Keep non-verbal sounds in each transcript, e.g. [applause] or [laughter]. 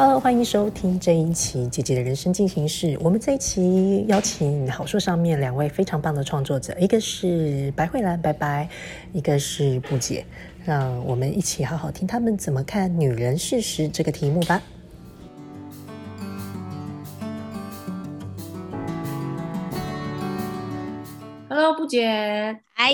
Hello，欢迎收听这一期《姐姐的人生进行式》。我们这一期邀请好书上面两位非常棒的创作者，一个是白慧兰，拜拜；一个是布姐。让我们一起好好听他们怎么看“女人事实”这个题目吧。Hello，布姐，嗨，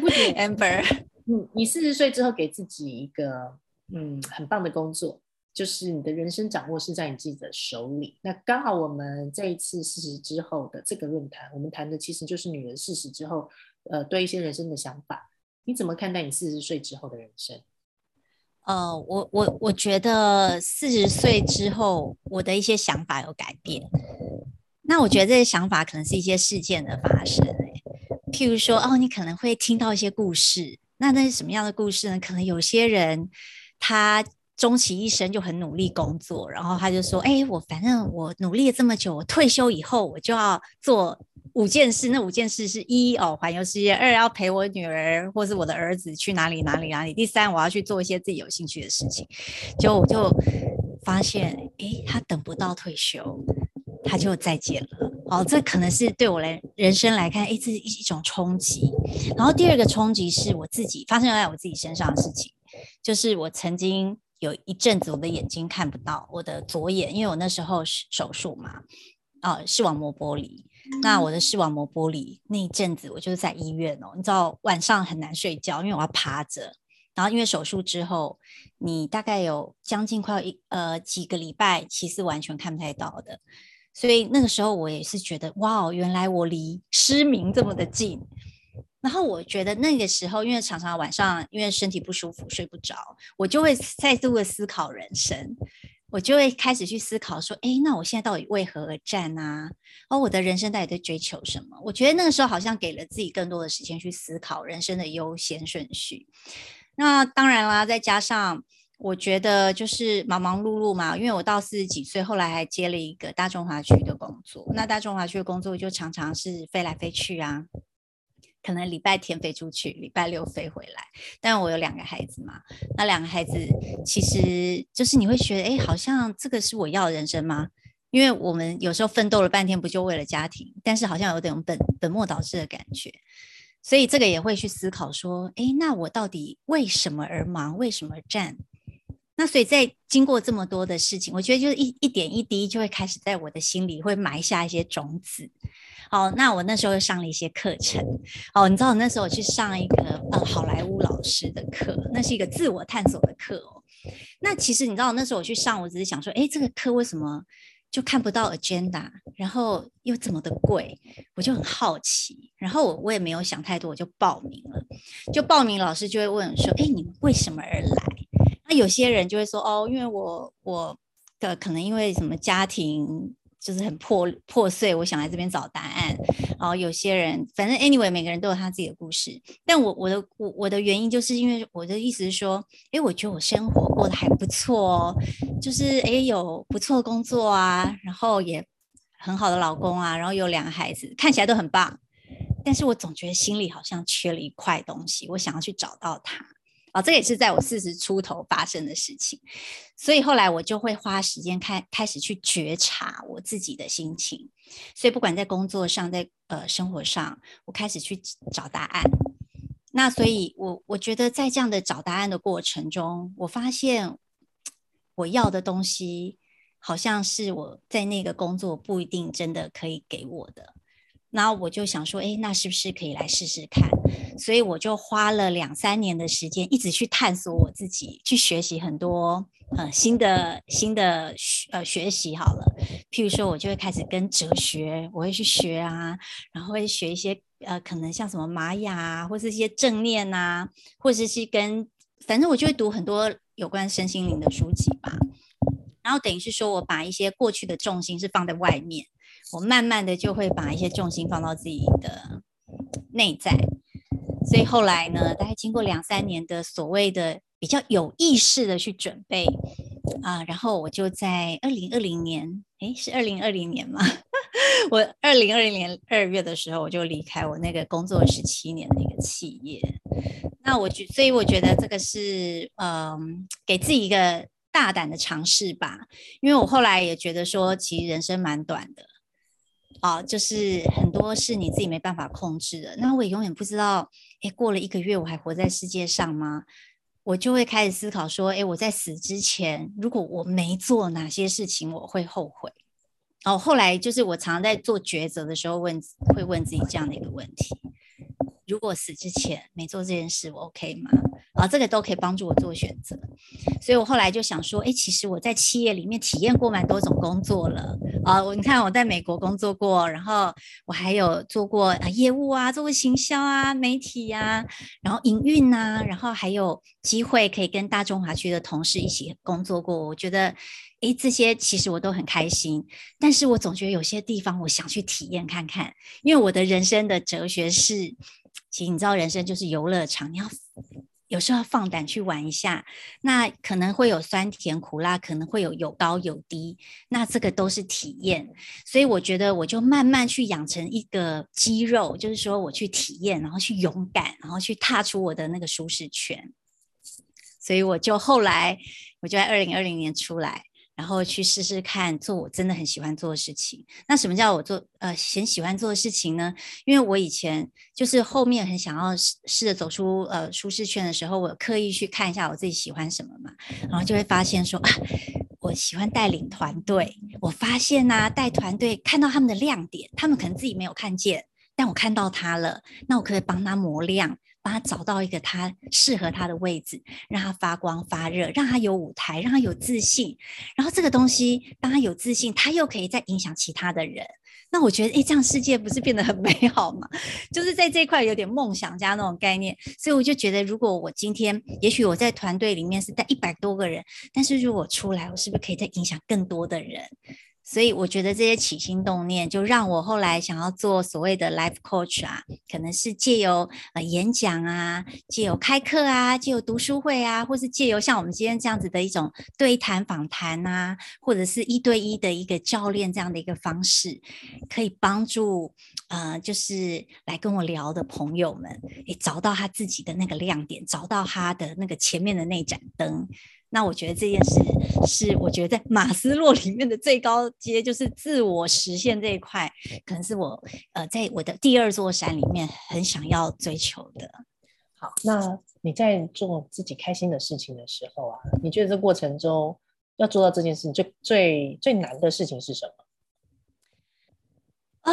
布姐，Amber，嗯，你四十岁之后给自己一个嗯很棒的工作。就是你的人生掌握是在你自己的手里。那刚好我们这一次四十之后的这个论坛，我们谈的其实就是女人四十之后，呃，对一些人生的想法。你怎么看待你四十岁之后的人生？呃，我我我觉得四十岁之后，我的一些想法有改变。那我觉得这些想法可能是一些事件的发生，譬如说，哦，你可能会听到一些故事。那那是什么样的故事呢？可能有些人他。终其一生就很努力工作，然后他就说：“哎，我反正我努力了这么久，我退休以后我就要做五件事。那五件事是一哦，环游世界；二要陪我女儿或是我的儿子去哪里哪里哪里；第三，我要去做一些自己有兴趣的事情。”就我就发现，哎，他等不到退休，他就再见了。哦，这可能是对我来人生来看，哎，这是一一种冲击。然后第二个冲击是我自己发生在我自己身上的事情，就是我曾经。有一阵子，我的眼睛看不到，我的左眼，因为我那时候是手术嘛，啊，视网膜剥离。那我的视网膜剥离那一阵子，我就是在医院哦，你知道晚上很难睡觉，因为我要趴着。然后因为手术之后，你大概有将近快要一呃几个礼拜，其实完全看不太到的。所以那个时候我也是觉得，哇，原来我离失明这么的近。然后我觉得那个时候，因为常常晚上因为身体不舒服睡不着，我就会再度的思考人生，我就会开始去思考说，哎，那我现在到底为何而战啊？哦，我的人生到底在追求什么？我觉得那个时候好像给了自己更多的时间去思考人生的优先顺序。那当然啦，再加上我觉得就是忙忙碌碌嘛，因为我到四十几岁，后来还接了一个大中华区的工作，那大中华区的工作就常常是飞来飞去啊。可能礼拜天飞出去，礼拜六飞回来。但我有两个孩子嘛，那两个孩子其实就是你会觉得，哎，好像这个是我要的人生吗？因为我们有时候奋斗了半天，不就为了家庭？但是好像有点本本末倒置的感觉，所以这个也会去思考说，哎，那我到底为什么而忙？为什么战？那所以在经过这么多的事情，我觉得就是一一点一滴就会开始在我的心里会埋下一些种子。好，那我那时候又上了一些课程。哦，你知道我那时候去上一个呃好莱坞老师的课，那是一个自我探索的课哦。那其实你知道那时候我去上，我只是想说，哎，这个课为什么就看不到 agenda，然后又这么的贵，我就很好奇。然后我我也没有想太多，我就报名了。就报名，老师就会问说，哎，你们为什么而来？那有些人就会说，哦，因为我我的可能因为什么家庭。就是很破破碎，我想来这边找答案。然后有些人，反正 anyway，每个人都有他自己的故事。但我我的我我的原因，就是因为我的意思是说，哎，我觉得我生活过得还不错哦，就是哎有不错的工作啊，然后也很好的老公啊，然后有两个孩子，看起来都很棒。但是我总觉得心里好像缺了一块东西，我想要去找到它。这也是在我四十出头发生的事情，所以后来我就会花时间开开始去觉察我自己的心情，所以不管在工作上，在呃生活上，我开始去找答案。那所以，我我觉得在这样的找答案的过程中，我发现我要的东西，好像是我在那个工作不一定真的可以给我的。那我就想说，哎，那是不是可以来试试看？所以我就花了两三年的时间，一直去探索我自己，去学习很多呃新的新的呃学习。好了，譬如说，我就会开始跟哲学，我会去学啊，然后会学一些呃，可能像什么玛雅啊，或是一些正念啊，或者是跟反正我就会读很多有关身心灵的书籍吧。然后等于是说我把一些过去的重心是放在外面。我慢慢的就会把一些重心放到自己的内在，所以后来呢，大概经过两三年的所谓的比较有意识的去准备啊，然后我就在二零二零年，诶，是二零二零年吗？[laughs] 我二零二零年二月的时候，我就离开我那个工作十七年的一个企业。那我觉，所以我觉得这个是，嗯，给自己一个大胆的尝试吧，因为我后来也觉得说，其实人生蛮短的，啊，就是很多是你自己没办法控制的。那我也永远不知道，哎，过了一个月我还活在世界上吗？我就会开始思考说，哎，我在死之前，如果我没做哪些事情，我会后悔。哦，后来就是我常常在做抉择的时候问，会问自己这样的一个问题。如果死之前没做这件事，我 OK 吗？啊，这个都可以帮助我做选择。所以我后来就想说，哎，其实我在企业里面体验过蛮多种工作了啊。我你看我在美国工作过，然后我还有做过啊业务啊，做过行销啊、媒体呀，然后营运呐，然后还有机会可以跟大中华区的同事一起工作过。我觉得，哎，这些其实我都很开心。但是我总觉得有些地方我想去体验看看，因为我的人生的哲学是。其实你知道，人生就是游乐场，你要有时候放胆去玩一下。那可能会有酸甜苦辣，可能会有有高有低，那这个都是体验。所以我觉得，我就慢慢去养成一个肌肉，就是说我去体验，然后去勇敢，然后去踏出我的那个舒适圈。所以我就后来，我就在二零二零年出来。然后去试试看做我真的很喜欢做的事情。那什么叫我做呃很喜欢做的事情呢？因为我以前就是后面很想要试试着走出呃舒适圈的时候，我刻意去看一下我自己喜欢什么嘛，然后就会发现说啊，我喜欢带领团队。我发现呐，带团队看到他们的亮点，他们可能自己没有看见，但我看到他了，那我可以帮他磨亮。帮他找到一个他适合他的位置，让他发光发热，让他有舞台，让他有自信。然后这个东西，当他有自信，他又可以再影响其他的人。那我觉得，哎，这样世界不是变得很美好吗？[laughs] 就是在这一块有点梦想家那种概念。所以我就觉得，如果我今天，也许我在团队里面是带一百多个人，但是如果出来，我是不是可以再影响更多的人？所以我觉得这些起心动念，就让我后来想要做所谓的 life coach 啊，可能是借由呃演讲啊，借由开课啊，借由读书会啊，或是借由像我们今天这样子的一种对谈访谈啊，或者是一对一的一个教练这样的一个方式，可以帮助呃，就是来跟我聊的朋友们，诶，找到他自己的那个亮点，找到他的那个前面的那盏灯。那我觉得这件事是，我觉得在马斯洛里面的最高阶，就是自我实现这一块，可能是我呃，在我的第二座山里面很想要追求的。好，那你在做自己开心的事情的时候啊，你觉得这过程中要做到这件事情最最最难的事情是什么？啊，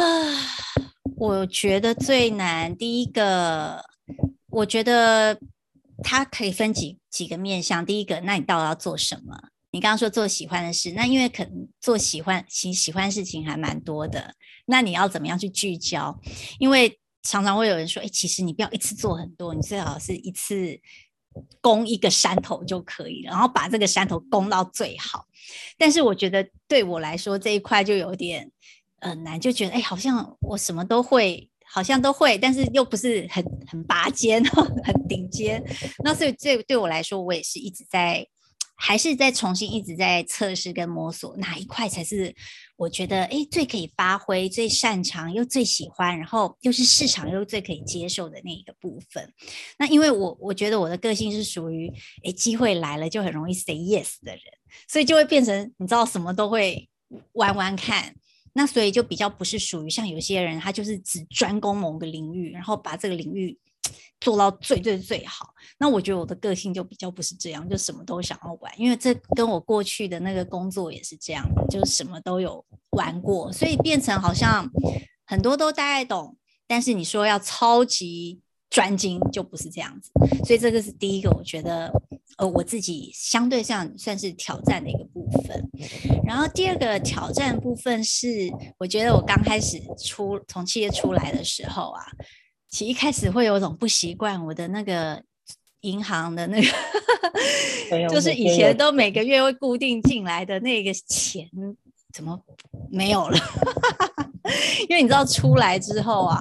我觉得最难，第一个，我觉得。它可以分几几个面向。第一个，那你到底要做什么？你刚刚说做喜欢的事，那因为可能做喜欢喜喜欢事情还蛮多的，那你要怎么样去聚焦？因为常常会有人说，哎，其实你不要一次做很多，你最好是一次攻一个山头就可以，然后把这个山头攻到最好。但是我觉得对我来说这一块就有点很难，就觉得哎，好像我什么都会。好像都会，但是又不是很很拔尖，[laughs] 很顶尖。那所以这对我来说，我也是一直在，还是在重新一直在测试跟摸索哪一块才是我觉得哎最可以发挥、最擅长又最喜欢，然后又是市场又最可以接受的那一个部分。那因为我我觉得我的个性是属于哎机会来了就很容易 say yes 的人，所以就会变成你知道什么都会玩玩看。那所以就比较不是属于像有些人，他就是只专攻某个领域，然后把这个领域 [tsk] 做到最最最好。那我觉得我的个性就比较不是这样，就什么都想要玩，因为这跟我过去的那个工作也是这样，就是什么都有玩过，所以变成好像很多都大概懂，但是你说要超级专精就不是这样子。所以这个是第一个，我觉得。呃，我自己相对上算是挑战的一个部分。然后第二个挑战部分是，我觉得我刚开始出从企业出来的时候啊，其实一开始会有种不习惯，我的那个银行的那个，就是以前都每个月会固定进来的那个钱，怎么没有了？[laughs] 因为你知道出来之后啊，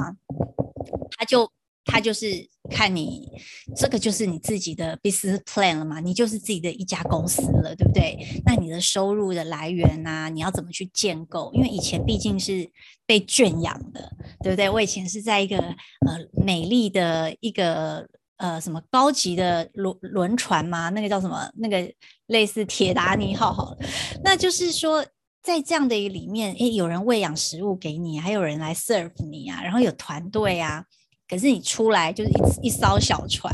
他就。他就是看你这个就是你自己的 business plan 了嘛，你就是自己的一家公司了，对不对？那你的收入的来源呐，你要怎么去建构？因为以前毕竟是被圈养的，对不对？我以前是在一个呃美丽的一个呃什么高级的轮轮船吗？那个叫什么？那个类似铁达尼号好了，那就是说在这样的一个里面，诶，有人喂养食物给你，还有人来 serve 你啊，然后有团队啊，可是你出来就是一一艘小船，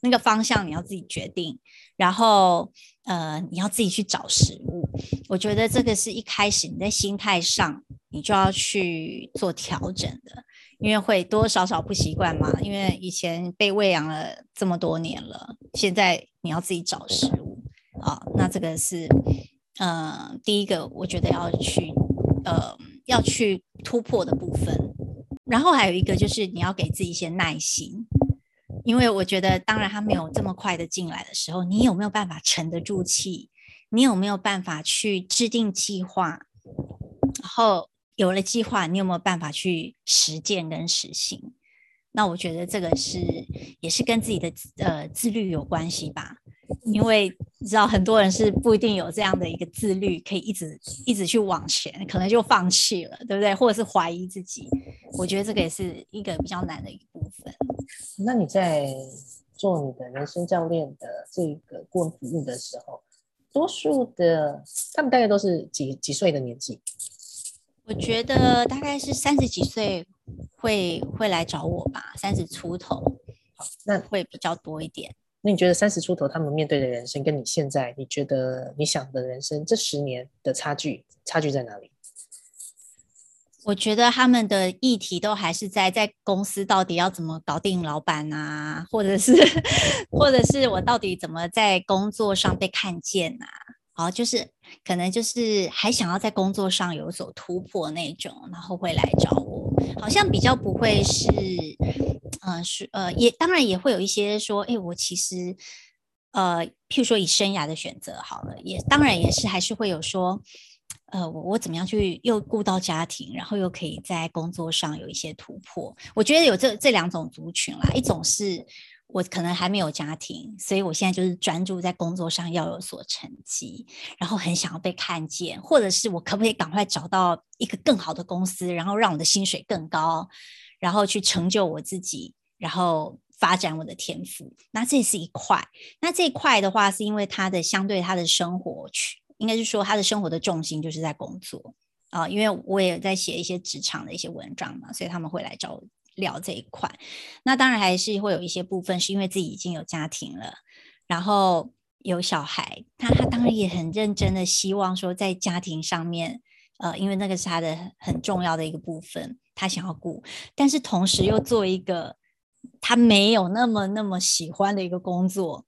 那个方向你要自己决定，然后呃你要自己去找食物。我觉得这个是一开始你在心态上你就要去做调整的。因为会多多少少不习惯嘛，因为以前被喂养了这么多年了，现在你要自己找食物啊，那这个是呃第一个我觉得要去呃要去突破的部分，然后还有一个就是你要给自己一些耐心，因为我觉得当然他没有这么快的进来的时候，你有没有办法沉得住气？你有没有办法去制定计划？然后。有了计划，你有没有办法去实践跟实行？那我觉得这个是也是跟自己的呃自律有关系吧。因为你知道很多人是不一定有这样的一个自律，可以一直一直去往前，可能就放弃了，对不对？或者是怀疑自己。我觉得这个也是一个比较难的一部分。那你在做你的人生教练的这个顾问服务的时候，多数的他们大概都是几几岁的年纪？我觉得大概是三十几岁会会来找我吧，三十出头，好，那会比较多一点。那你觉得三十出头他们面对的人生，跟你现在你觉得你想的人生这十年的差距，差距在哪里？我觉得他们的议题都还是在在公司到底要怎么搞定老板啊，或者是 [laughs] 或者是我到底怎么在工作上被看见啊？好，就是可能就是还想要在工作上有所突破那种，然后会来找我。好像比较不会是，嗯，是呃，也当然也会有一些说，哎，我其实呃，譬如说以生涯的选择好了，也当然也是还是会有说，呃，我我怎么样去又顾到家庭，然后又可以在工作上有一些突破。我觉得有这这两种族群啦，一种是。我可能还没有家庭，所以我现在就是专注在工作上要有所成绩，然后很想要被看见，或者是我可不可以赶快找到一个更好的公司，然后让我的薪水更高，然后去成就我自己，然后发展我的天赋。那这是一块。那这一块的话，是因为他的相对他的生活去，应该是说他的生活的重心就是在工作啊，因为我也在写一些职场的一些文章嘛，所以他们会来找我。聊这一块，那当然还是会有一些部分是因为自己已经有家庭了，然后有小孩，他他当然也很认真的希望说在家庭上面，呃，因为那个是他的很重要的一个部分，他想要顾，但是同时又做一个他没有那么那么喜欢的一个工作，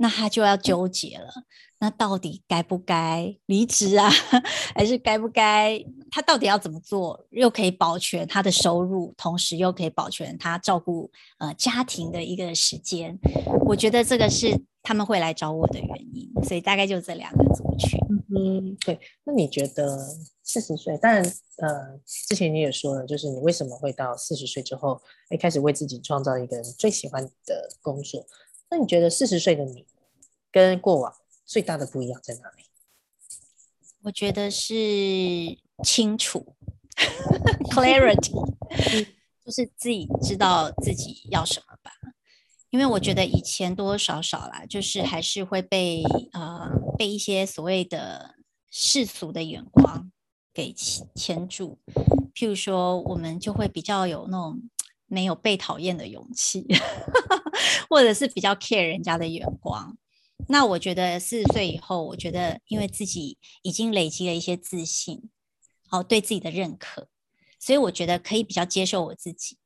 那他就要纠结了。那到底该不该离职啊？[laughs] 还是该不该他到底要怎么做，又可以保全他的收入，同时又可以保全他照顾呃家庭的一个时间？我觉得这个是他们会来找我的原因，所以大概就这两个族群。嗯，对。那你觉得四十岁？当然，呃，之前你也说了，就是你为什么会到四十岁之后，哎，开始为自己创造一个最喜欢的工作？那你觉得四十岁的你跟过往？最大的不一样在哪里？我觉得是清楚，[laughs] clarity，[laughs] 就是自己知道自己要什么吧。因为我觉得以前多多少少啦，就是还是会被呃被一些所谓的世俗的眼光给牵住。譬如说，我们就会比较有那种没有被讨厌的勇气，或者是比较 care 人家的眼光。那我觉得四十岁以后，我觉得因为自己已经累积了一些自信，哦，对自己的认可，所以我觉得可以比较接受我自己。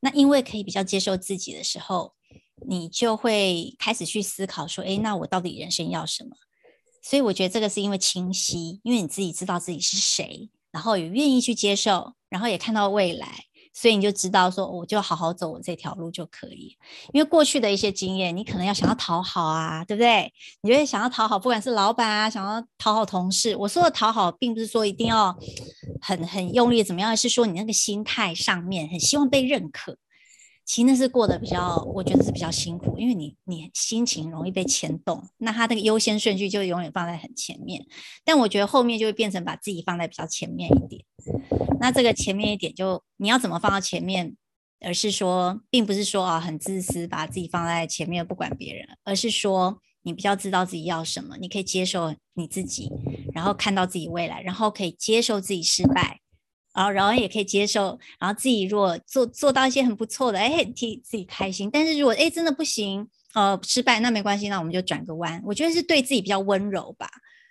那因为可以比较接受自己的时候，你就会开始去思考说，哎，那我到底人生要什么？所以我觉得这个是因为清晰，因为你自己知道自己是谁，然后也愿意去接受，然后也看到未来。所以你就知道说，我就好好走我这条路就可以。因为过去的一些经验，你可能要想要讨好啊，对不对？你会想要讨好，不管是老板啊，想要讨好同事。我说的讨好，并不是说一定要很很用力怎么样，是说你那个心态上面很希望被认可。其实那是过得比较，我觉得是比较辛苦，因为你你心情容易被牵动，那他那个优先顺序就永远放在很前面。但我觉得后面就会变成把自己放在比较前面一点。那这个前面一点，就你要怎么放到前面？而是说，并不是说啊很自私，把自己放在前面不管别人，而是说你比较知道自己要什么，你可以接受你自己，然后看到自己未来，然后可以接受自己失败，然后然后也可以接受，然后自己如果做做到一些很不错的，哎，替自己开心。但是如果哎真的不行，呃，失败那没关系，那我们就转个弯。我觉得是对自己比较温柔吧。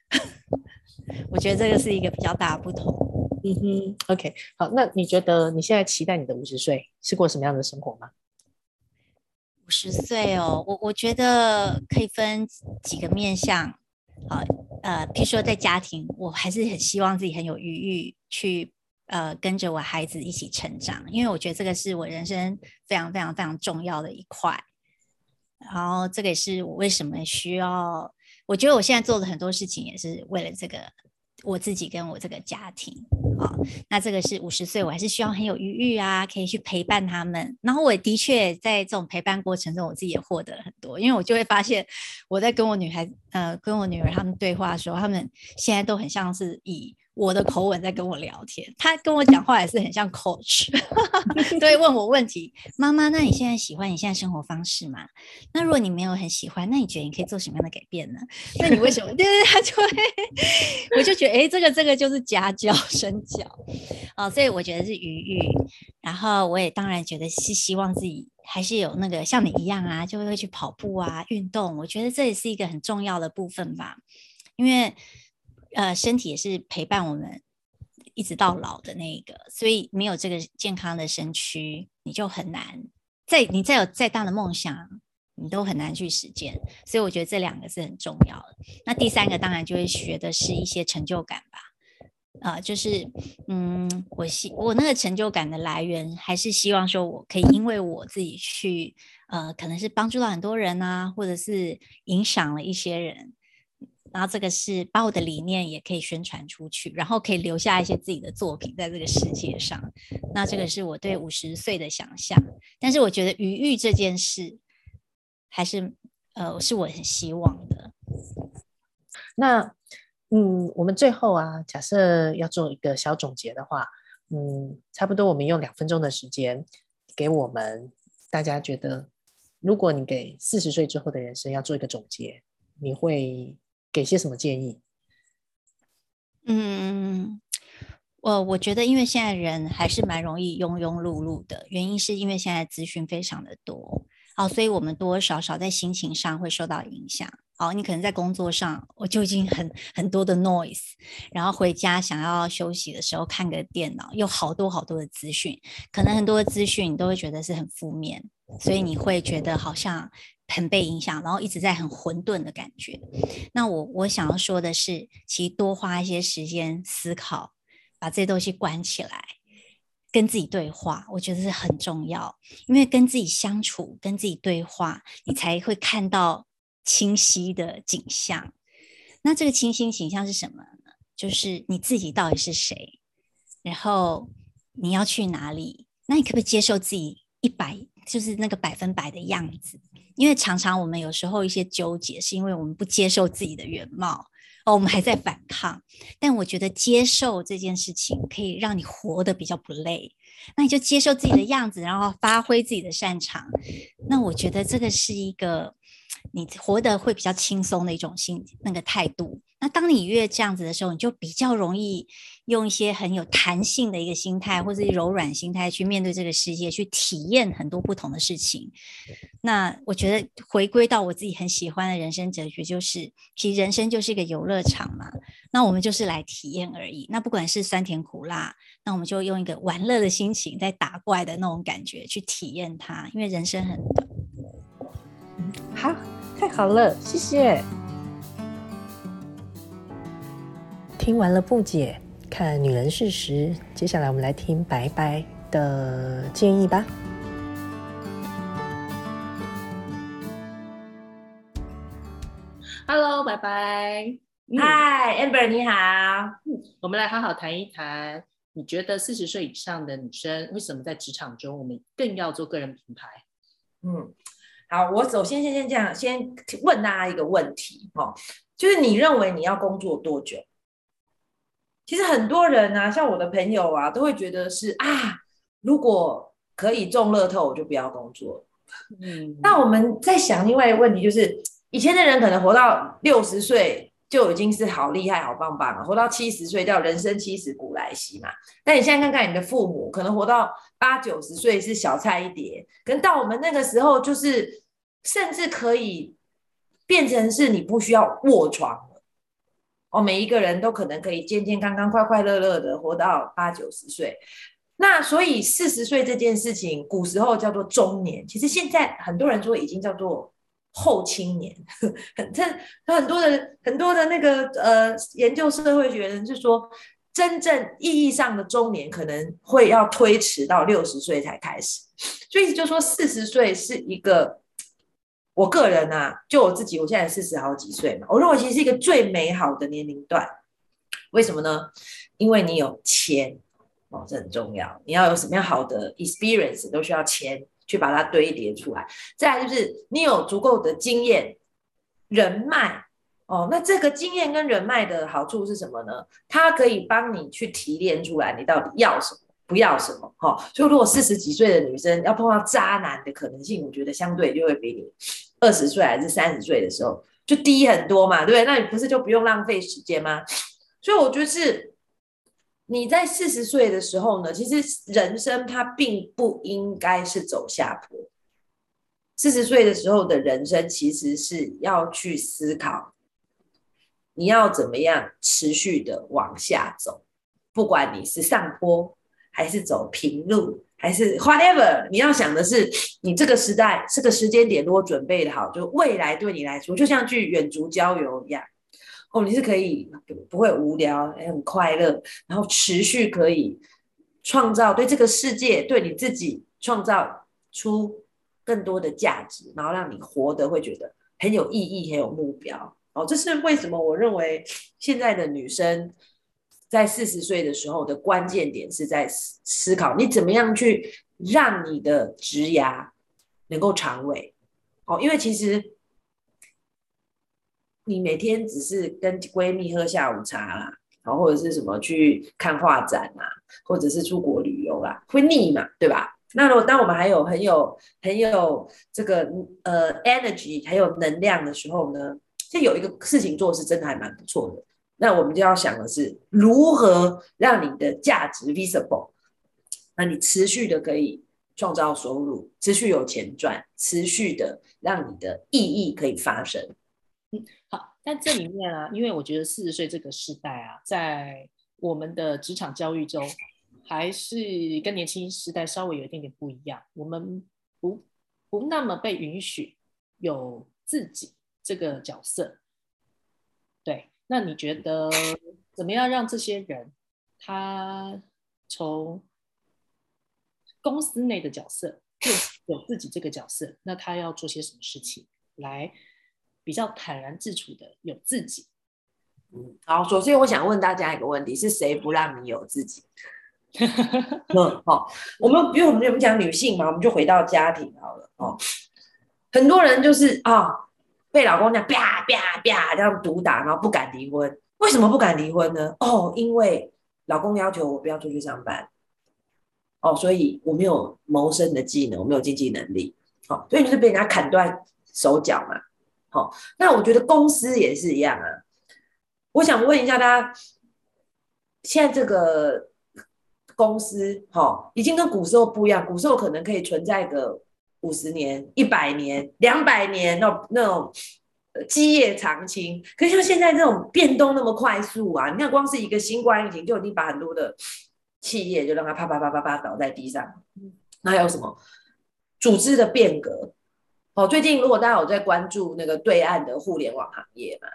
[laughs] 我觉得这个是一个比较大的不同。嗯哼，OK，好，那你觉得你现在期待你的五十岁是过什么样的生活吗？五十岁哦，我我觉得可以分几个面向。好，呃，譬如说在家庭，我还是很希望自己很有余裕去呃跟着我孩子一起成长，因为我觉得这个是我人生非常非常非常重要的一块。然后这个也是我为什么需要。我觉得我现在做的很多事情也是为了这个我自己跟我这个家庭啊。那这个是五十岁，我还是希望很有余裕啊，可以去陪伴他们。然后我的确在这种陪伴过程中，我自己也获得了很多，因为我就会发现我在跟我女孩呃跟我女儿他们对话的时候，他们现在都很像是以。我的口吻在跟我聊天，他跟我讲话也是很像 coach，[laughs] 对问我问题。妈妈，那你现在喜欢你现在生活方式吗？那如果你没有很喜欢，那你觉得你可以做什么样的改变呢？那你为什么？[laughs] 对对，他就会，我就觉得，哎，这个这个就是家教身教哦，所以我觉得是余裕。然后我也当然觉得是希望自己还是有那个像你一样啊，就会去跑步啊，运动。我觉得这也是一个很重要的部分吧，因为。呃，身体也是陪伴我们一直到老的那个，所以没有这个健康的身躯，你就很难再你再有再大的梦想，你都很难去实践。所以我觉得这两个是很重要的。那第三个当然就会学的是一些成就感吧。啊，就是嗯，我希我那个成就感的来源，还是希望说我可以因为我自己去呃，可能是帮助到很多人啊，或者是影响了一些人。然后这个是把我的理念也可以宣传出去，然后可以留下一些自己的作品在这个世界上。那这个是我对五十岁的想象。但是我觉得余裕这件事，还是呃是我很希望的。那嗯，我们最后啊，假设要做一个小总结的话，嗯，差不多我们用两分钟的时间，给我们大家觉得，如果你给四十岁之后的人生要做一个总结，你会？给些什么建议？嗯，我我觉得，因为现在人还是蛮容易庸庸碌碌的，原因是因为现在资讯非常的多，好，所以我们多多少少在心情上会受到影响。好，你可能在工作上，我就已经很很多的 noise，然后回家想要休息的时候，看个电脑，有好多好多的资讯，可能很多的资讯你都会觉得是很负面，所以你会觉得好像。很被影响，然后一直在很混沌的感觉。那我我想要说的是，其实多花一些时间思考，把这些东西关起来，跟自己对话，我觉得是很重要。因为跟自己相处，跟自己对话，你才会看到清晰的景象。那这个清晰景象是什么呢？就是你自己到底是谁，然后你要去哪里？那你可不可以接受自己一百，就是那个百分百的样子？因为常常我们有时候一些纠结，是因为我们不接受自己的原貌哦，我们还在反抗。但我觉得接受这件事情可以让你活得比较不累。那你就接受自己的样子，然后发挥自己的擅长。那我觉得这个是一个你活得会比较轻松的一种心那个态度。那当你越这样子的时候，你就比较容易用一些很有弹性的一个心态，或者柔软心态去面对这个世界，去体验很多不同的事情。那我觉得回归到我自己很喜欢的人生哲学，就是其实人生就是一个游乐场嘛。那我们就是来体验而已。那不管是酸甜苦辣，那我们就用一个玩乐的心情，在打怪的那种感觉去体验它，因为人生很短。好，太好了，谢谢。听完了不解，看女人事实，接下来我们来听白白的建议吧。Hello，白白。Hi，Amber，你好。我们来好好谈一谈，你觉得四十岁以上的女生为什么在职场中，我们更要做个人品牌？嗯，好，我首先先先这样，先问大家一个问题哦，就是你认为你要工作多久？其实很多人啊，像我的朋友啊，都会觉得是啊，如果可以中乐透，我就不要工作。嗯，那我们在想另外一个问题，就是以前的人可能活到六十岁就已经是好厉害、好棒棒了，活到七十岁叫人生七十古来稀嘛。但你现在看看你的父母，可能活到八九十岁是小菜一碟，跟到我们那个时候，就是甚至可以变成是你不需要卧床了。哦，每一个人都可能可以健健康康、快快乐乐的活到八九十岁。那所以四十岁这件事情，古时候叫做中年，其实现在很多人说已经叫做后青年。[laughs] 很这很多的很多的那个呃研究社会学人是说，真正意义上的中年可能会要推迟到六十岁才开始。所以就说四十岁是一个，我个人啊，就我自己，我现在四十好几岁嘛，我认为其实是一个最美好的年龄段。为什么呢？因为你有钱。哦，这很重要。你要有什么样好的 experience，都需要钱去把它堆叠出来。再就是你有足够的经验、人脉。哦，那这个经验跟人脉的好处是什么呢？它可以帮你去提炼出来你到底要什么，不要什么。哈，所以如果四十几岁的女生要碰到渣男的可能性，我觉得相对就会比你二十岁还是三十岁的时候就低很多嘛，对不对？那你不是就不用浪费时间吗？所以我觉得是。你在四十岁的时候呢，其实人生它并不应该是走下坡。四十岁的时候的人生，其实是要去思考，你要怎么样持续的往下走，不管你是上坡还是走平路，还是 whatever，你要想的是，你这个时代这个时间点如果准备的好，就未来对你来说，就像去远足郊游一样。哦，你是可以不会无聊，也很快乐，然后持续可以创造对这个世界、对你自己创造出更多的价值，然后让你活得会觉得很有意义、很有目标。哦，这是为什么？我认为现在的女生在四十岁的时候的关键点是在思考，你怎么样去让你的职涯能够长尾。哦，因为其实。你每天只是跟闺蜜喝下午茶啦，然后或者是什么去看画展啊，或者是出国旅游啦，会腻嘛，对吧？那如果当我们还有很有很有这个呃 energy 还有能量的时候呢，就有一个事情做是真的还蛮不错的。那我们就要想的是如何让你的价值 visible，那你持续的可以创造收入，持续有钱赚，持续的让你的意义可以发生。好，但这里面啊，因为我觉得四十岁这个时代啊，在我们的职场教育中，还是跟年轻时代稍微有一点点不一样。我们不不那么被允许有自己这个角色。对，那你觉得怎么样让这些人他从公司内的角色有自己这个角色？那他要做些什么事情来？比较坦然自处的有自己，嗯，好。首先，我想问大家一个问题：是谁不让你有自己？[laughs] 嗯，好。我们因为我们我们讲女性嘛，我们就回到家庭好了。哦，很多人就是啊，被老公这样啪啪啪这样毒打，然后不敢离婚。为什么不敢离婚呢？哦，因为老公要求我不要出去上班。哦，所以我没有谋生的技能，我没有经济能力。好，所以就是被人家砍断手脚嘛。好，那我觉得公司也是一样啊。我想问一下大家，现在这个公司，哈，已经跟古时候不一样。古时候可能可以存在个五十年、一百年、两百年，那那种基业长青。可是像现在这种变动那么快速啊，你看光是一个新冠疫情，就已经把很多的企业就让它啪啪啪啪啪倒在地上。那还有什么组织的变革？哦，最近如果大家有在关注那个对岸的互联网行业嘛，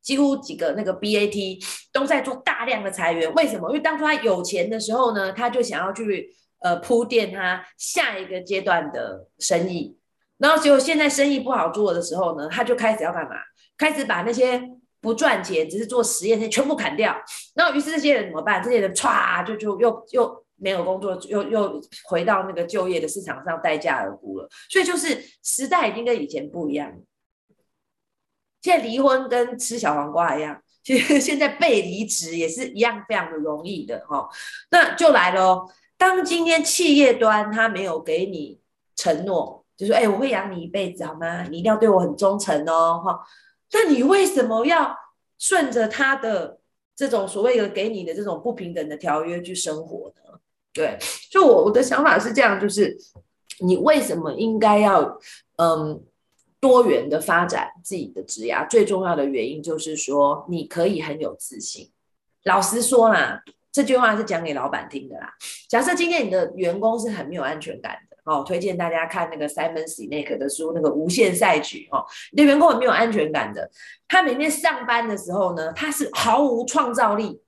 几乎几个那个 BAT 都在做大量的裁员。为什么？因为当初他有钱的时候呢，他就想要去呃铺垫他下一个阶段的生意。然后结果现在生意不好做的时候呢，他就开始要干嘛？开始把那些不赚钱、只是做实验的全部砍掉。然后于是这些人怎么办？这些人歘就就又又。没有工作，又又回到那个就业的市场上待价而沽了，所以就是时代已经跟以前不一样。现在离婚跟吃小黄瓜一样，其实现在被离职也是一样非常的容易的哈。那就来了，当今天企业端他没有给你承诺，就说：“哎，我会养你一辈子，好吗？你一定要对我很忠诚哦。”哈，那你为什么要顺着他的这种所谓的给你的这种不平等的条约去生活呢？对，就我我的想法是这样，就是你为什么应该要嗯多元的发展自己的职业？最重要的原因就是说，你可以很有自信。老实说啦。这句话是讲给老板听的啦。假设今天你的员工是很没有安全感的，哦，推荐大家看那个 Simon Sinek 的书，那个无限赛局哦。你的员工很没有安全感的，他每天上班的时候呢，他是毫无创造力。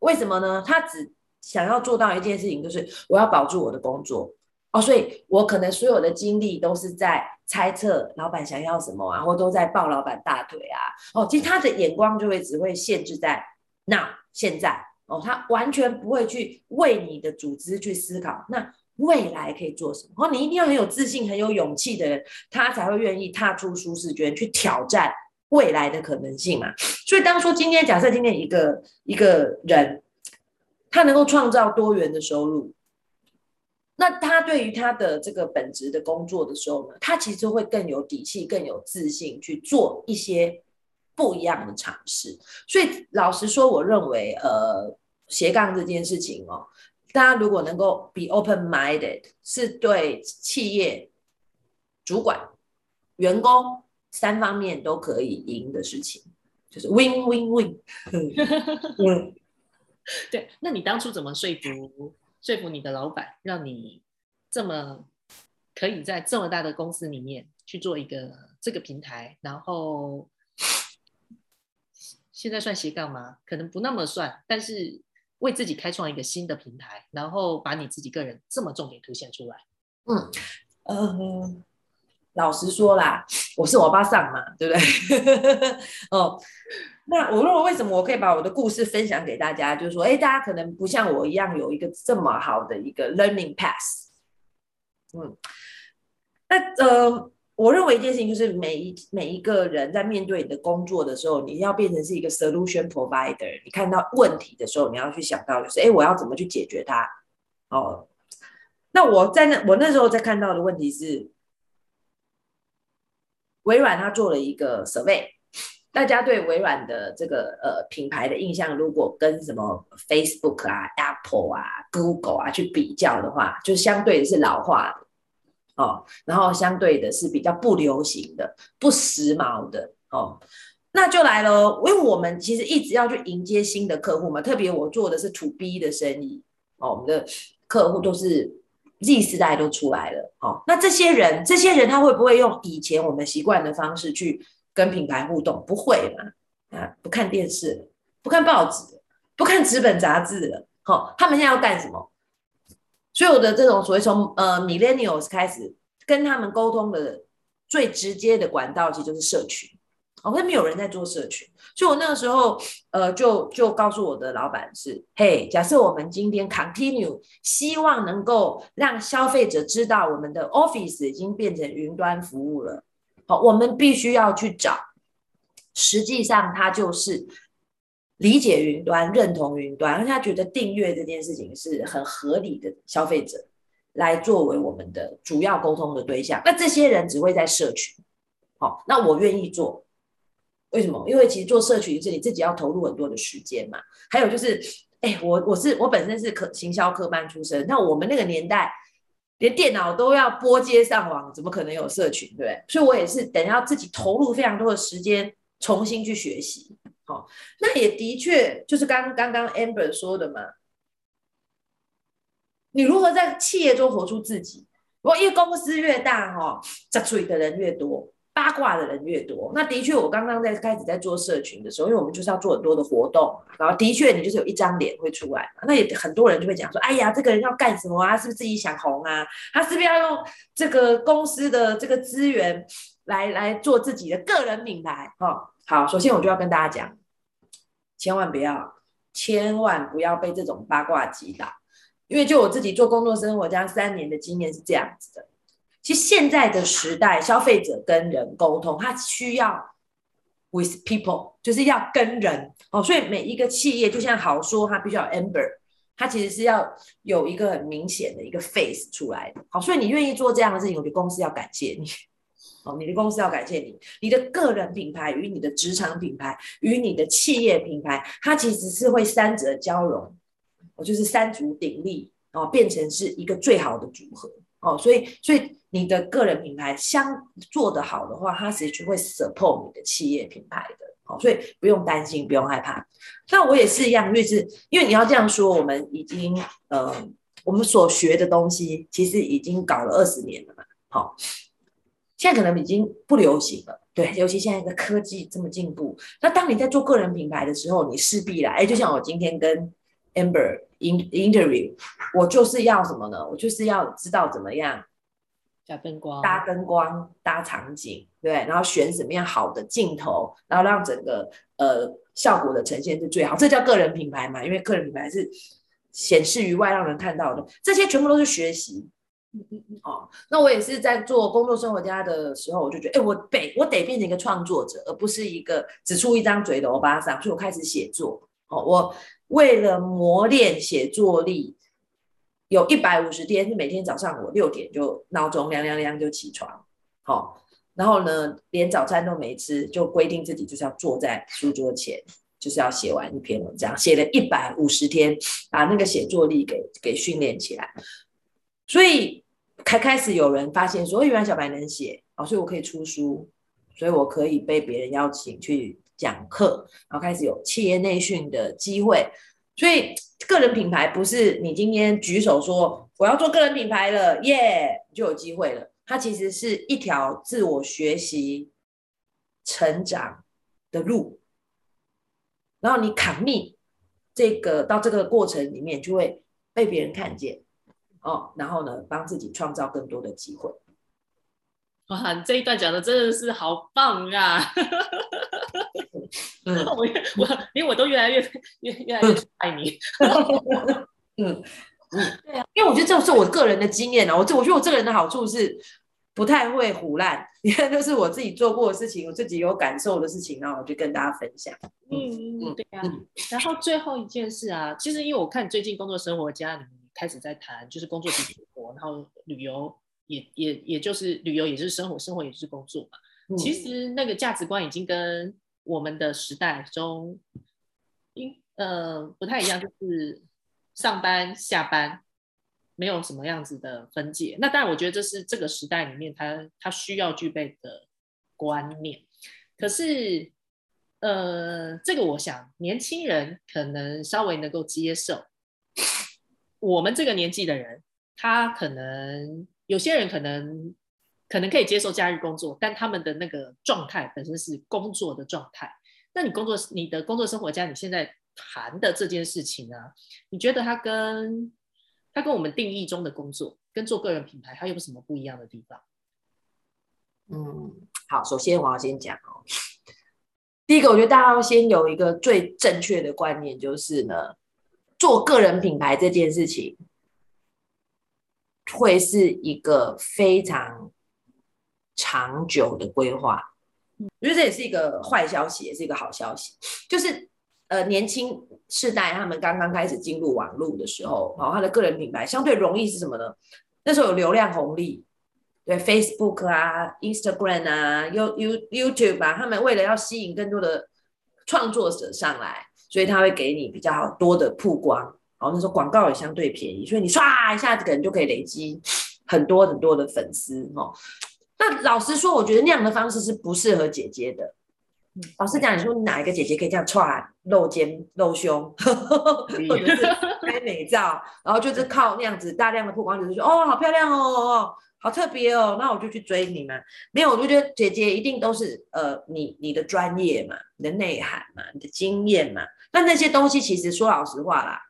为什么呢？他只想要做到一件事情，就是我要保住我的工作哦，所以我可能所有的精力都是在猜测老板想要什么啊，或都在抱老板大腿啊。哦，其实他的眼光就会只会限制在那现在。哦，他完全不会去为你的组织去思考，那未来可以做什么？哦，你一定要很有自信、很有勇气的人，他才会愿意踏出舒适圈去挑战未来的可能性嘛。所以，当初今天假设今天一个一个人，他能够创造多元的收入，那他对于他的这个本职的工作的时候呢，他其实会更有底气、更有自信去做一些不一样的尝试。所以，老实说，我认为，呃。斜杠这件事情哦，大家如果能够 be open minded，是对企业主管、员工三方面都可以赢的事情，就是 win win win。[laughs] [laughs] 嗯，[laughs] 对。那你当初怎么说服说服你的老板，让你这么可以在这么大的公司里面去做一个这个平台？然后现在算斜杠吗？可能不那么算，但是。为自己开创一个新的平台，然后把你自己个人这么重点凸显出来。嗯，呃，老实说啦，我是我爸上嘛，对不对？[laughs] 哦，那我认为为什么我可以把我的故事分享给大家，就是说，哎，大家可能不像我一样有一个这么好的一个 learning path。嗯，那呃。我认为一件事情就是每一每一个人在面对你的工作的时候，你要变成是一个 solution provider。你看到问题的时候，你要去想到就是，哎，我要怎么去解决它？哦，那我在那我那时候在看到的问题是，微软它做了一个 survey，大家对微软的这个呃品牌的印象，如果跟什么 Facebook 啊、Apple 啊、Google 啊去比较的话，就相对的是老化的。哦，然后相对的是比较不流行的、不时髦的哦，那就来了，因为我们其实一直要去迎接新的客户嘛，特别我做的是 To B 的生意哦，我们的客户都是 Z 世代都出来了哦，那这些人，这些人他会不会用以前我们习惯的方式去跟品牌互动？不会嘛？啊，不看电视，不看报纸，不看纸本杂志了，好，他们现在要干什么？所有的这种所谓从呃 millennials 开始跟他们沟通的最直接的管道，其实就是社群。哦，那没有人在做社群，所以我那个时候呃就就告诉我的老板是：嘿，假设我们今天 continue 希望能够让消费者知道我们的 office 已经变成云端服务了，好，我们必须要去找，实际上它就是。理解云端，认同云端，而且他觉得订阅这件事情是很合理的，消费者来作为我们的主要沟通的对象。那这些人只会在社群，好，那我愿意做，为什么？因为其实做社群是你自己要投入很多的时间嘛。还有就是，哎，我我是我本身是可行销科班出身，那我们那个年代连电脑都要拨接上网，怎么可能有社群，对不对？所以我也是等要自己投入非常多的时间，重新去学习。好，那也的确就是刚刚刚 Amber 说的嘛。你如何在企业中活出自己？如果一个公司越大，哈，在嘴的人越多，八卦的人越多。那的确，我刚刚在开始在做社群的时候，因为我们就是要做很多的活动，然后的确你就是有一张脸会出来嘛。那也很多人就会讲说：“哎呀，这个人要干什么啊？是不是自己想红啊？他是不是要用这个公司的这个资源来来做自己的个人品牌？”哈。好，首先我就要跟大家讲，千万不要，千万不要被这种八卦击倒，因为就我自己做工作生活这三年的经验是这样子的。其实现在的时代，消费者跟人沟通，他需要 with people，就是要跟人哦。所以每一个企业，就像好说，它必须要 amber 它其实是要有一个很明显的一个 face 出来的。好，所以你愿意做这样的事情，我觉得公司要感谢你。[laughs] 哦，你的公司要感谢你，你的个人品牌与你的职场品牌与你的企业品牌，它其实是会三者交融，哦，就是三足鼎立，哦，变成是一个最好的组合。哦，所以，所以你的个人品牌相做得好的话，它其实就会 support 你的企业品牌的。哦，所以不用担心，不用害怕。那我也是一样，就是因为你要这样说，我们已经呃，我们所学的东西其实已经搞了二十年了嘛。好。现在可能已经不流行了，对，尤其现在的科技这么进步。那当你在做个人品牌的时候，你势必啦，哎，就像我今天跟 Amber in interview，我就是要什么呢？我就是要知道怎么样加灯光、搭灯光、搭场景，对，然后选什么样好的镜头，然后让整个呃效果的呈现是最好。这叫个人品牌嘛？因为个人品牌是显示于外，让人看到的，这些全部都是学习。嗯嗯嗯哦，那我也是在做工作生活家的时候，我就觉得，哎，我得我得变成一个创作者，而不是一个只出一张嘴的欧巴桑。所以我开始写作。哦，我为了磨练写作力，有一百五十天是每天早上我六点就闹钟亮亮亮就起床，好，然后呢连早餐都没吃，就规定自己就是要坐在书桌前，就是要写完一篇文章，写了一百五十天，把那个写作力给给训练起来，所以。开开始有人发现说，原来小白能写哦，所以我可以出书，所以我可以被别人邀请去讲课，然后开始有企业内训的机会。所以个人品牌不是你今天举手说我要做个人品牌了，耶就有机会了。它其实是一条自我学习、成长的路，然后你砍密这个到这个过程里面，就会被别人看见。哦，然后呢，帮自己创造更多的机会。哇，你这一段讲的真的是好棒啊！[laughs] [laughs] 嗯，我我因为我都越来越越越来越爱你。嗯 [laughs] 嗯，对啊，因为我觉得这是我个人的经验啊。我这我觉得我这个人的好处是不太会胡乱，你看，这是我自己做过的事情，我自己有感受的事情，然后我就跟大家分享。嗯嗯，对啊。然后最后一件事啊，其实因为我看最近工作生活家里面。开始在谈，就是工作比生活，然后旅游也也也就是旅游，也就是生活，生活也就是工作嘛。其实那个价值观已经跟我们的时代中，应呃不太一样，就是上班下班没有什么样子的分界。那当然，我觉得这是这个时代里面他他需要具备的观念。可是呃，这个我想年轻人可能稍微能够接受。我们这个年纪的人，他可能有些人可能可能可以接受假日工作，但他们的那个状态本身是工作的状态。那你工作你的工作生活家，你现在谈的这件事情呢？你觉得他跟他跟我们定义中的工作，跟做个人品牌，它有什么不一样的地方？嗯，好，首先我要先讲哦，第一个，我觉得大家要先有一个最正确的观念，就是呢。做个人品牌这件事情，会是一个非常长久的规划。我觉得这也是一个坏消息，也是一个好消息。就是呃，年轻世代他们刚刚开始进入网络的时候，然后他的个人品牌相对容易是什么呢？那时候有流量红利，对 Facebook 啊、Instagram 啊、You You YouTube 啊，他们为了要吸引更多的创作者上来。所以他会给你比较好多的曝光，然后那时候广告也相对便宜，所以你唰一下子可能就可以累积很多很多的粉丝哦。那老实说，我觉得那样的方式是不适合姐姐的。老实讲，你说哪一个姐姐可以这样穿露肩露胸，或者是 [laughs] 拍美照，然后就是靠那样子大量的曝光，就是说哦好漂亮哦。好特别哦，那我就去追你嘛。没有，我就觉得姐姐一定都是呃，你你的专业嘛，你的内涵嘛，你的经验嘛。那那些东西其实说老实话啦，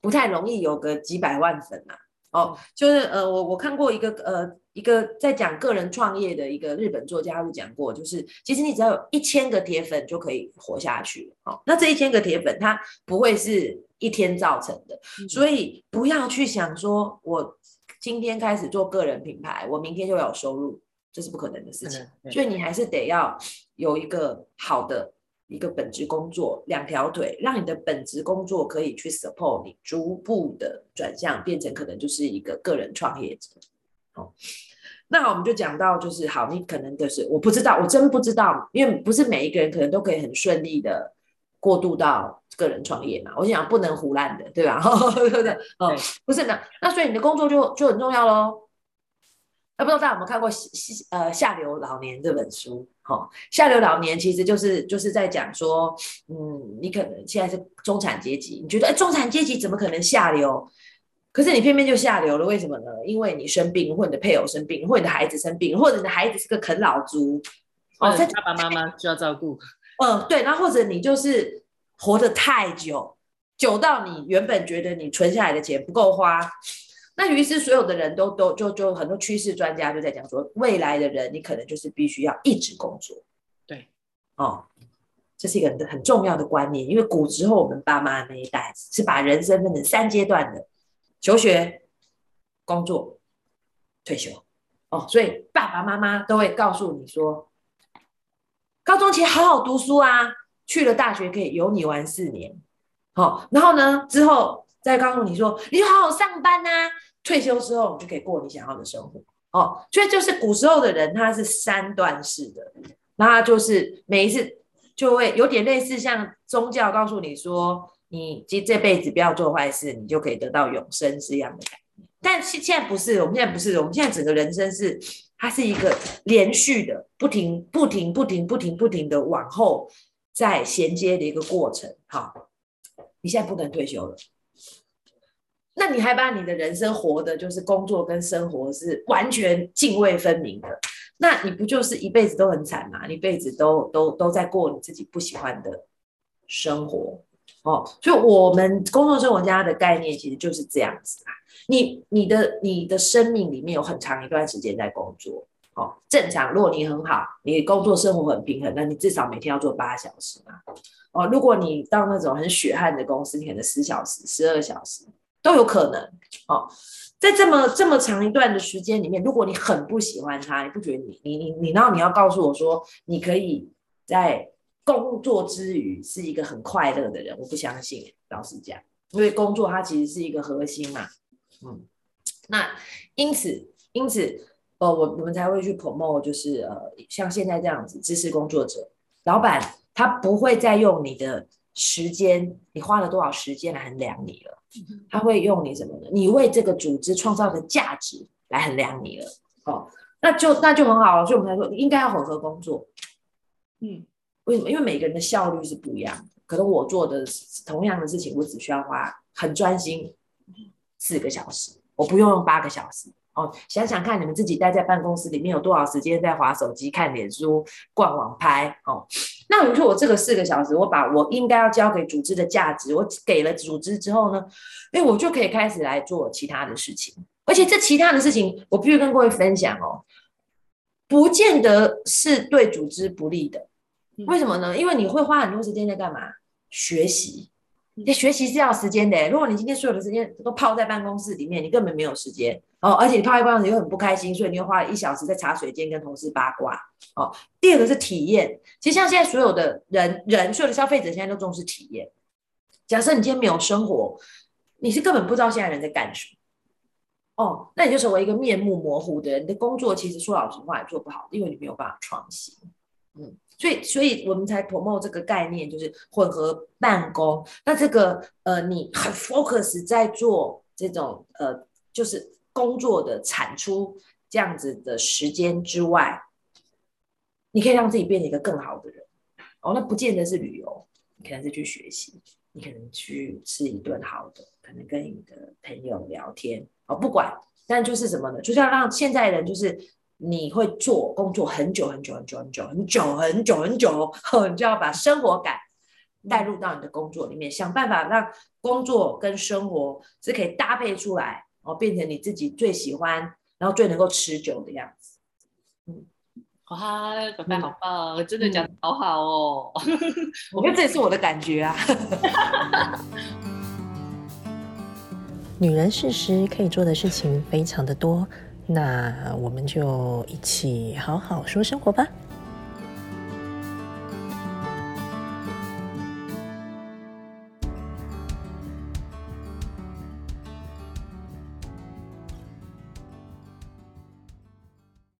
不太容易有个几百万粉呐。哦，就是呃，我我看过一个呃一个在讲个人创业的一个日本作家，有讲过，就是其实你只要有一千个铁粉就可以活下去。哦，那这一千个铁粉，它不会是一天造成的，所以不要去想说我。今天开始做个人品牌，我明天就有收入，这是不可能的事情。所以你还是得要有一个好的一个本职工作，两条腿，让你的本职工作可以去 support 你，逐步的转向变成可能就是一个个人创业者。哦，那我们就讲到就是好，你可能就是我不知道，我真不知道，因为不是每一个人可能都可以很顺利的过渡到个人创业嘛。我想不能胡乱的，对吧？[laughs] 对不对？哦，不是的，那所以你的工作就就很重要喽。那不知道大家有没有看过《下呃下流老年》这本书？哈，下流老年其实就是就是在讲说，嗯，你可能现在是中产阶级，你觉得哎，中产阶级怎么可能下流？可是你偏偏就下流了，为什么呢？因为你生病，或你的配偶生病，或你的孩子生病，或者你的孩子是个啃老族，哦，爸爸妈妈需要照顾。嗯，对，然后或者你就是活得太久，久到你原本觉得你存下来的钱不够花。那于是所有的人都都就就很多趋势专家就在讲说，未来的人你可能就是必须要一直工作。对，哦，这是一个很很重要的观念，因为古时候我们爸妈那一代是把人生分成三阶段的：求学、工作、退休。哦，所以爸爸妈妈都会告诉你说，高中期好好读书啊，去了大学可以有你玩四年。好，然后呢之后再告诉你说，你好好上班啊。退休之后，你就可以过你想要的生活哦。所以就是古时候的人，他是三段式的，那他就是每一次就会有点类似像宗教告诉你说，你这这辈子不要做坏事，你就可以得到永生是一样的感觉。但现现在不是，我们现在不是，我们现在整个人生是它是一个连续的，不停不停不停不停不停的往后再衔接的一个过程。好，你现在不能退休了。那你还把你的人生活的，就是工作跟生活是完全泾渭分明的，那你不就是一辈子都很惨吗？一辈子都都都在过你自己不喜欢的生活哦。所以，我们工作生活家的概念其实就是这样子啊。你你的你的生命里面有很长一段时间在工作哦。正常，如果你很好，你工作生活很平衡，那你至少每天要做八小时嘛。哦，如果你到那种很血汗的公司，你可能十小时、十二小时。都有可能哦，在这么这么长一段的时间里面，如果你很不喜欢他，你不觉得你你你你，然后你要告诉我说，你可以在工作之余是一个很快乐的人，我不相信，老实讲，因为工作它其实是一个核心嘛，嗯，那因此因此，呃，我我们才会去 promote，就是呃，像现在这样子，知识工作者，老板他不会再用你的时间，你花了多少时间来衡量你了。他会用你什么呢？你为这个组织创造的价值来衡量你了。哦，那就那就很好了。所以我们才说应该要混合工作。嗯，为什么？因为每个人的效率是不一样的。可能我做的同样的事情，我只需要花很专心四个小时，我不用用八个小时。哦，想想看，你们自己待在办公室里面有多少时间在划手机、看脸书、逛网拍？哦。那如说我这个四个小时，我把我应该要交给组织的价值，我给了组织之后呢，哎，我就可以开始来做其他的事情。而且这其他的事情，我必须跟各位分享哦，不见得是对组织不利的。为什么呢？因为你会花很多时间在干嘛？学习。你学习是要时间的。如果你今天所有的时间都泡在办公室里面，你根本没有时间。哦，而且你泡在办公室又很不开心，所以你又花了一小时在茶水间跟同事八卦。哦，第二个是体验。其实像现在所有的人，人所有的消费者现在都重视体验。假设你今天没有生活，你是根本不知道现在人在干什么。哦，那你就成为一个面目模糊的人。你的工作其实说老实话也做不好，因为你没有办法创新。嗯，所以，所以我们才 promote 这个概念，就是混合办公。那这个呃，你很 focus 在做这种呃，就是。工作的产出这样子的时间之外，你可以让自己变成一个更好的人哦。那不见得是旅游，你可能是去学习，你可能去吃一顿好的，可能跟你的朋友聊天哦。不管，但就是什么呢？就是要让现在人，就是你会做工作很久很久很久很久很久很久很久，[laughs] 你就要把生活感带入到你的工作里面，想办法让工作跟生活是可以搭配出来。哦，变成你自己最喜欢，然后最能够持久的样子。嗯，哇，宝贝好棒，真的讲的好好哦。[laughs] 我觉得这也是我的感觉啊。[laughs] 女人事实可以做的事情非常的多，那我们就一起好好说生活吧。